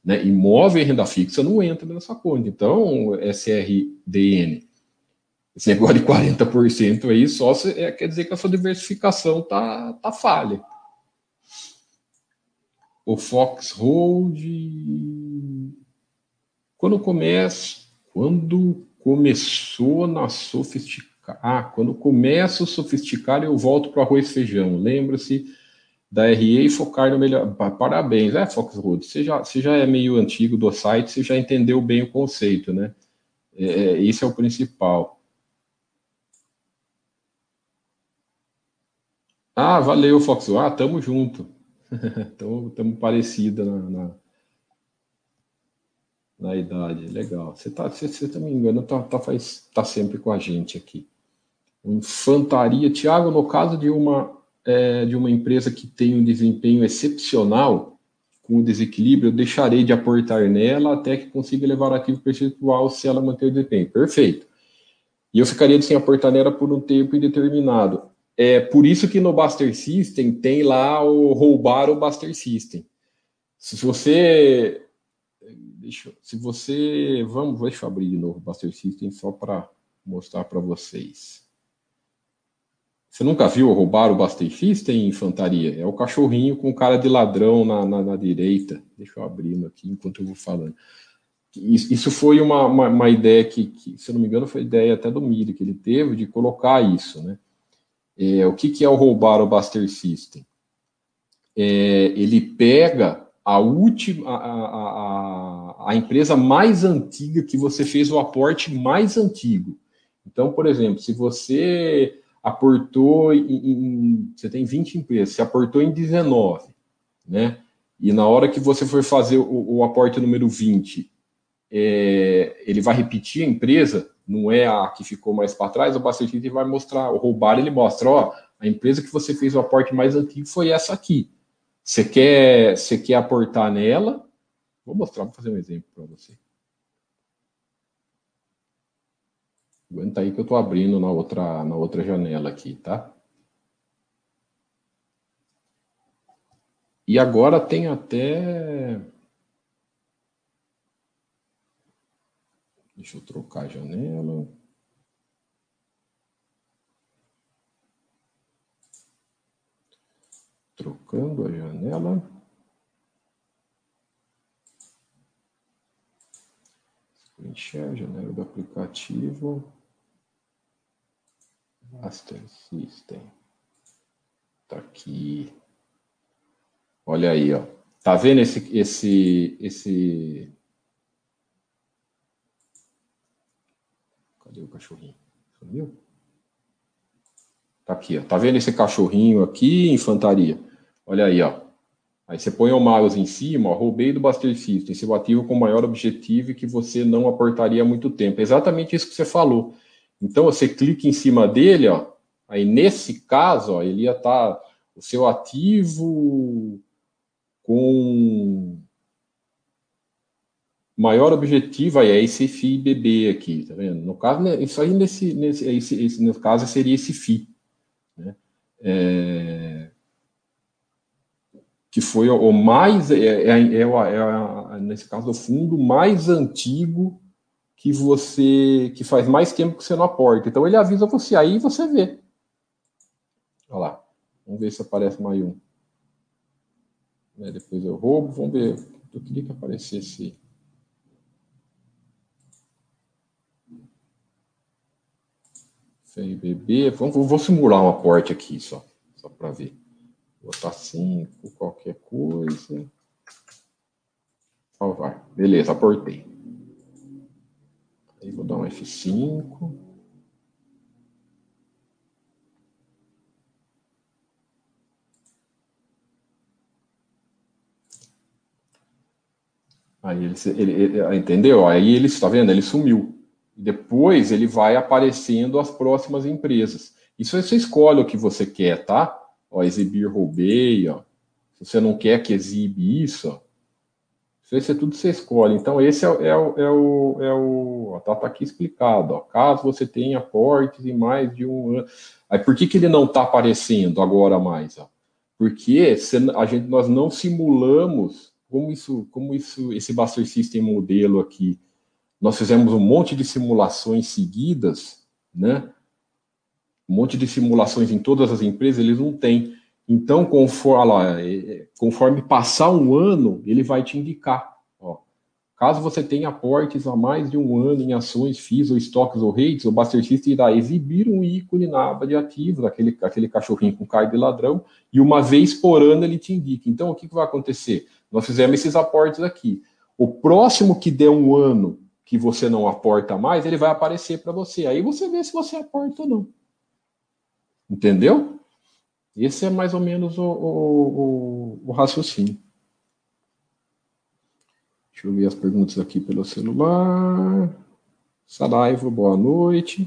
Né? Imóvel e renda fixa não entra nessa conta. Então, SRDN, esse negócio de 40% aí, só se, é, quer dizer que a sua diversificação tá, tá falha. O Foxhold. Quando começa. Quando começou na sofisticar. Ah, quando começa o sofisticar, eu volto para arroz e feijão. Lembra-se da RE e focar no melhor. Parabéns, é, Foxwood. Você já, você já é meio antigo do site, você já entendeu bem o conceito, né? É, é esse é o principal. Ah, valeu, Foxwood. Ah, tamo junto. Estamos parecidos na, na, na, idade. Legal. Você tá, você, você tá me engano, tá, tá, faz, tá sempre com a gente aqui. Infantaria. Tiago, no caso de uma é, de uma empresa que tem um desempenho excepcional, com o desequilíbrio, eu deixarei de aportar nela até que consiga levar o ativo percentual se ela manter o desempenho. Perfeito. E eu ficaria sem aportar nela por um tempo indeterminado. É por isso que no Buster System tem lá o roubar o Buster System. Se você. Deixa, se você. Vamos, deixa eu abrir de novo o Buster System só para mostrar para vocês. Você nunca viu roubar o Basteixista em infantaria? É o cachorrinho com cara de ladrão na, na, na direita. Deixa eu abrir aqui enquanto eu vou falando. Isso foi uma, uma, uma ideia que, que, se eu não me engano, foi ideia até do Miri que ele teve de colocar isso, né? É, o que, que é o roubar o Buster System? É, ele pega a última, a, a, a, empresa mais antiga que você fez o aporte mais antigo. Então, por exemplo, se você aportou em, em você tem 20 empresas, você aportou em 19, né? E na hora que você for fazer o, o aporte número 20, é, ele vai repetir a empresa, não é a que ficou mais para trás, o Bastard vai mostrar, o roubar ele mostra, ó, a empresa que você fez o aporte mais antigo foi essa aqui. Você quer, você quer aportar nela? Vou mostrar, vou fazer um exemplo para você. Aguenta aí que eu estou abrindo na outra, na outra janela aqui, tá? E agora tem até. Deixa eu trocar a janela. Trocando a janela. Screen janela do aplicativo. Master System. Tá aqui. Olha aí, ó. Tá vendo esse esse esse Cadê o cachorrinho? Sumiu? Tá aqui, ó. Tá vendo esse cachorrinho aqui, infantaria? Olha aí, ó. Aí você põe o mouse em cima, ó, roubei do Buster System, seu ativo com maior objetivo e que você não aportaria muito tempo. Exatamente isso que você falou. Então você clica em cima dele, ó. Aí nesse caso, ó, ele ia estar tá, o seu ativo com maior objetivo aí é esse FI BB aqui, tá vendo? No caso, né, isso aí nesse, nesse esse, esse, no caso seria esse FI, né? É, que foi o mais, é, é, é, é, nesse caso, o fundo mais antigo que você, que faz mais tempo que você não aporta. Então ele avisa você aí e você vê. Olha lá. Vamos ver se aparece mais um. É, depois eu roubo, vamos ver. Eu queria que aparecesse. FRBB. Vamos, vou simular um aporte aqui só, só para ver botar 5, qualquer coisa. Salvar. Beleza, aportei. Aí vou dar um F5. Aí ele, ele, ele, entendeu? Aí ele está vendo, ele sumiu. Depois ele vai aparecendo as próximas empresas. Isso você escolhe o que você quer, tá? ó, exibir roubei, ó. Se você não quer que exibe isso, ó, isso é tudo você escolhe. Então, esse é, é, o, é o. É o ó, tá, tá aqui explicado. Ó, caso você tenha aportes em mais de um ano. Aí, por que, que ele não está aparecendo agora mais? Ó? Porque a gente, nós não simulamos como isso, como isso, esse Buster System modelo aqui. Nós fizemos um monte de simulações seguidas, né? um monte de simulações em todas as empresas, eles não têm. Então, conforme, lá, é, é, conforme passar um ano, ele vai te indicar. Ó, caso você tenha aportes há mais de um ano em ações, FIIs ou estoques ou rates, o Buster System irá exibir um ícone na aba de ativos, aquele, aquele cachorrinho com cara de ladrão, e uma vez por ano ele te indica. Então, o que, que vai acontecer? Nós fizemos esses aportes aqui. O próximo que der um ano que você não aporta mais, ele vai aparecer para você. Aí você vê se você aporta ou não. Entendeu? Esse é mais ou menos o, o, o, raciocínio. Deixa eu ver as perguntas aqui pelo celular. Saraiva, boa noite.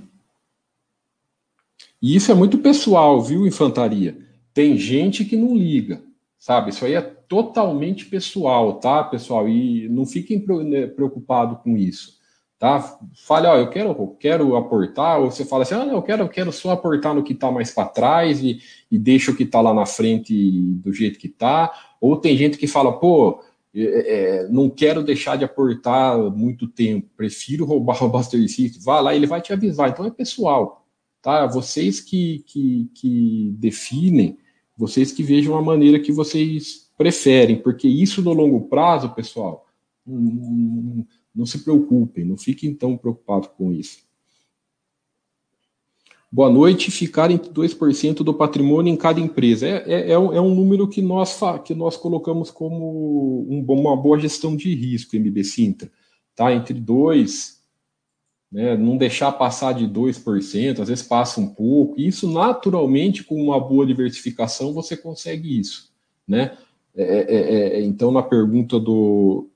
E isso é muito pessoal, viu, infantaria? Tem gente que não liga, sabe? Isso aí é totalmente pessoal, tá, pessoal? E não fiquem né, preocupados com isso tá? Fale, ó, eu quero, eu quero aportar, ou você fala assim, ah, não, eu quero, eu quero só aportar no que está mais para trás e, e deixa o que está lá na frente do jeito que está. Ou tem gente que fala, pô, é, é, não quero deixar de aportar muito tempo, prefiro roubar o Buster. Vá lá, ele vai te avisar. Então é pessoal, tá? Vocês que, que, que definem, vocês que vejam a maneira que vocês preferem, porque isso no longo prazo, pessoal, hum, não se preocupem, não fiquem tão preocupados com isso. Boa noite, ficar em 2% do patrimônio em cada empresa. É, é, é, um, é um número que nós, que nós colocamos como um, uma boa gestão de risco, MB Sintra. Tá? Entre 2%, né, não deixar passar de 2%, às vezes passa um pouco. Isso, naturalmente, com uma boa diversificação, você consegue isso. Né? É, é, é, é então, na pergunta do,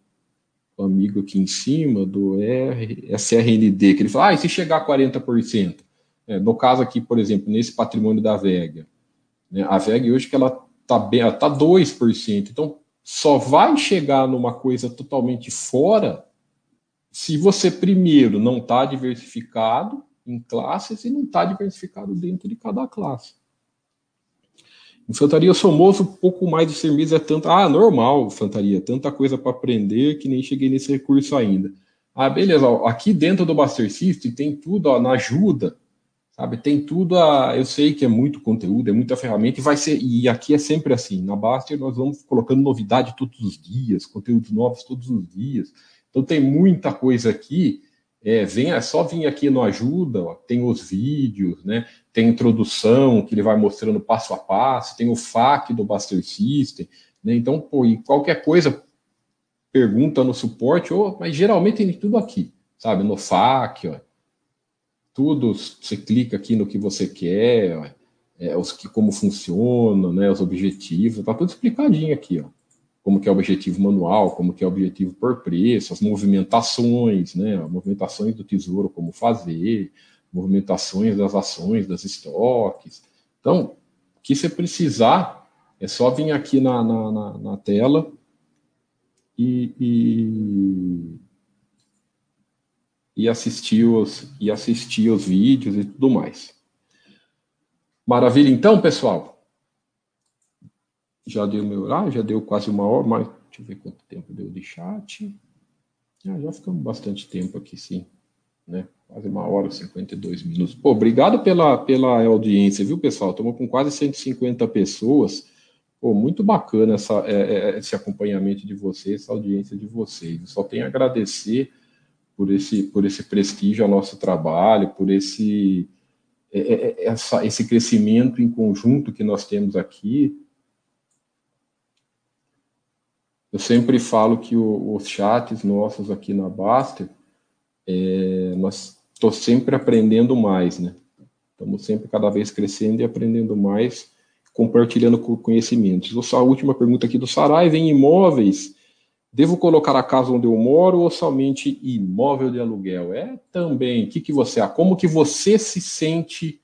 amigo aqui em cima, do R, SRND, que ele fala, ah, e se chegar a 40%? É, no caso aqui, por exemplo, nesse patrimônio da VEG, né, a VEG hoje que ela está está 2%, então só vai chegar numa coisa totalmente fora se você primeiro não está diversificado em classes e não está diversificado dentro de cada classe. Infantaria Somoso, pouco mais de ser mês é tanto. Ah, normal, infantaria, tanta coisa para aprender que nem cheguei nesse recurso ainda. Ah, beleza, ó, aqui dentro do Buster System tem tudo ó, na ajuda, sabe? Tem tudo a. Eu sei que é muito conteúdo, é muita ferramenta, e vai ser. E aqui é sempre assim. Na Baster nós vamos colocando novidade todos os dias, conteúdos novos todos os dias. Então tem muita coisa aqui é, vem, é só vir aqui no Ajuda, ó, tem os vídeos, né? Tem introdução que ele vai mostrando passo a passo, tem o FAQ do Buster System, né? Então, pô, e qualquer coisa, pergunta no suporte, oh, mas geralmente tem tudo aqui, sabe? No FAQ, ó, tudo, você clica aqui no que você quer, ó, é, os que como funciona, né? Os objetivos, tá tudo explicadinho aqui, ó como que é o objetivo manual, como que é o objetivo por preço, as movimentações, né, movimentações do tesouro, como fazer, movimentações das ações, das estoques. Então, o que você precisar, é só vir aqui na, na, na, na tela e, e, e, assistir os, e assistir os vídeos e tudo mais. Maravilha, então, pessoal? Já deu meu. Ah, já deu quase uma hora, mas deixa eu ver quanto tempo deu de chat. Ah, já ficamos bastante tempo aqui, sim. Né? Quase uma hora e 52 minutos. Pô, obrigado pela, pela audiência, viu, pessoal? Estamos com quase 150 pessoas. Pô, muito bacana essa, é, é, esse acompanhamento de vocês, essa audiência de vocês. Eu só tenho a agradecer por esse, por esse prestígio ao nosso trabalho, por esse, é, é, é essa, esse crescimento em conjunto que nós temos aqui. Eu sempre falo que o, os chats nossos aqui na Baster, é, nós estou sempre aprendendo mais, né? Estamos sempre cada vez crescendo e aprendendo mais, compartilhando conhecimentos. A última pergunta aqui do Saraiva, em imóveis, devo colocar a casa onde eu moro ou somente imóvel de aluguel? É também, o que, que você, como que você se sente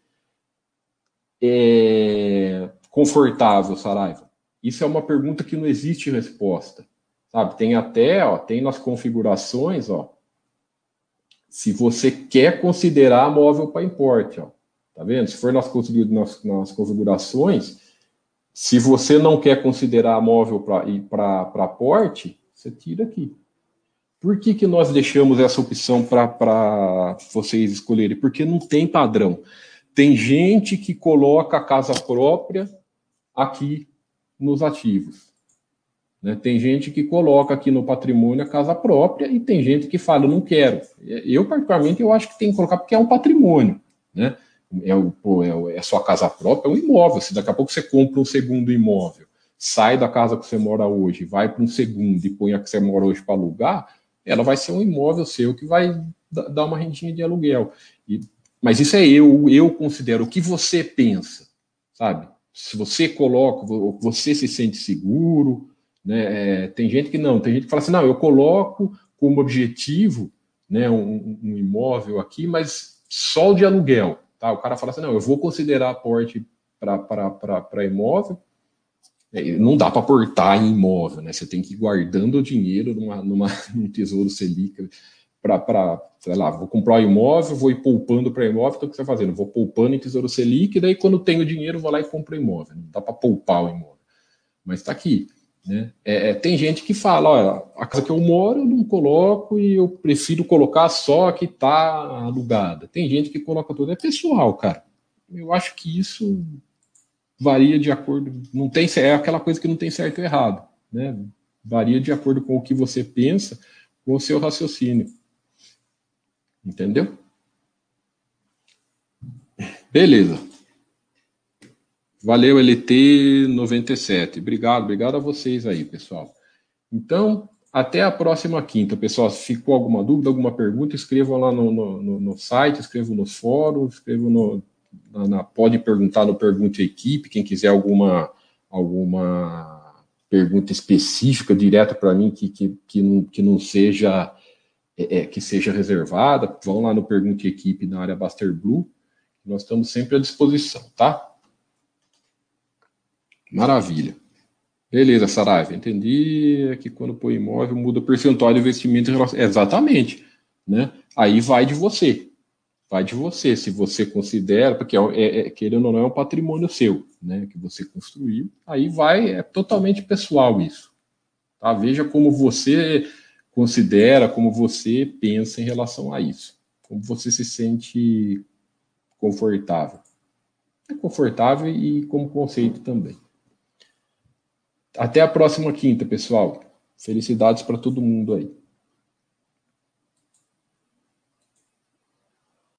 é, confortável, Saraiva? Isso é uma pergunta que não existe resposta. Sabe? Tem até, ó, tem nas configurações, ó, se você quer considerar móvel para importe, ó. Tá vendo? Se for nas, nas, nas configurações, se você não quer considerar móvel para porte, você tira aqui. Por que, que nós deixamos essa opção para vocês escolherem? Porque não tem padrão. Tem gente que coloca a casa própria aqui nos ativos. Né? Tem gente que coloca aqui no patrimônio a casa própria e tem gente que fala, não quero. Eu, particularmente, eu acho que tem que colocar porque é um patrimônio. Né? É, o, é, é sua casa própria, é um imóvel. Se daqui a pouco você compra um segundo imóvel, sai da casa que você mora hoje, vai para um segundo e põe a que você mora hoje para alugar, ela vai ser um imóvel seu que vai dar uma rendinha de aluguel. E, mas isso é eu, eu considero o que você pensa, sabe? se você coloca, você se sente seguro, né? É, tem gente que não, tem gente que fala assim, não, eu coloco como objetivo né, um, um imóvel aqui, mas só de aluguel. Tá? O cara fala assim, não, eu vou considerar aporte para imóvel, é, não dá para aportar em imóvel, né? Você tem que ir guardando o dinheiro numa, numa, num tesouro Selic para, sei lá, vou comprar um imóvel, vou ir poupando para imóvel, então o que você está fazendo? Vou poupando em Tesouro Selic, e daí quando tenho dinheiro vou lá e compro imóvel. Não dá para poupar o imóvel. Mas está aqui. Né? É, é, tem gente que fala, olha, a casa que eu moro eu não coloco e eu prefiro colocar só a que está alugada. Tem gente que coloca tudo. É pessoal, cara. Eu acho que isso varia de acordo. Não tem é aquela coisa que não tem certo ou errado, né? Varia de acordo com o que você pensa, com o seu raciocínio. Entendeu? Beleza. Valeu, LT97. Obrigado, obrigado a vocês aí, pessoal. Então, até a próxima quinta, pessoal. Se ficou alguma dúvida, alguma pergunta, escrevam lá no, no, no site, escrevam nos fóruns, escrevam no. Na, na, pode perguntar no Pergunte Equipe, quem quiser alguma, alguma pergunta específica, direta para mim, que, que, que, não, que não seja é, é, que seja reservada, vão lá no Pergunte Equipe na área Baster Blue, nós estamos sempre à disposição, tá? Maravilha. Beleza, Saraiva, entendi que quando põe imóvel muda o percentual de investimento em relação... Exatamente, né? Aí vai de você, vai de você, se você considera, porque é, é, é, querendo ou não é um patrimônio seu, né, que você construiu, aí vai, é totalmente pessoal isso, tá? Veja como você considera, como você pensa em relação a isso, como você se sente confortável. É confortável e como conceito também. Até a próxima quinta, pessoal. Felicidades para todo mundo aí.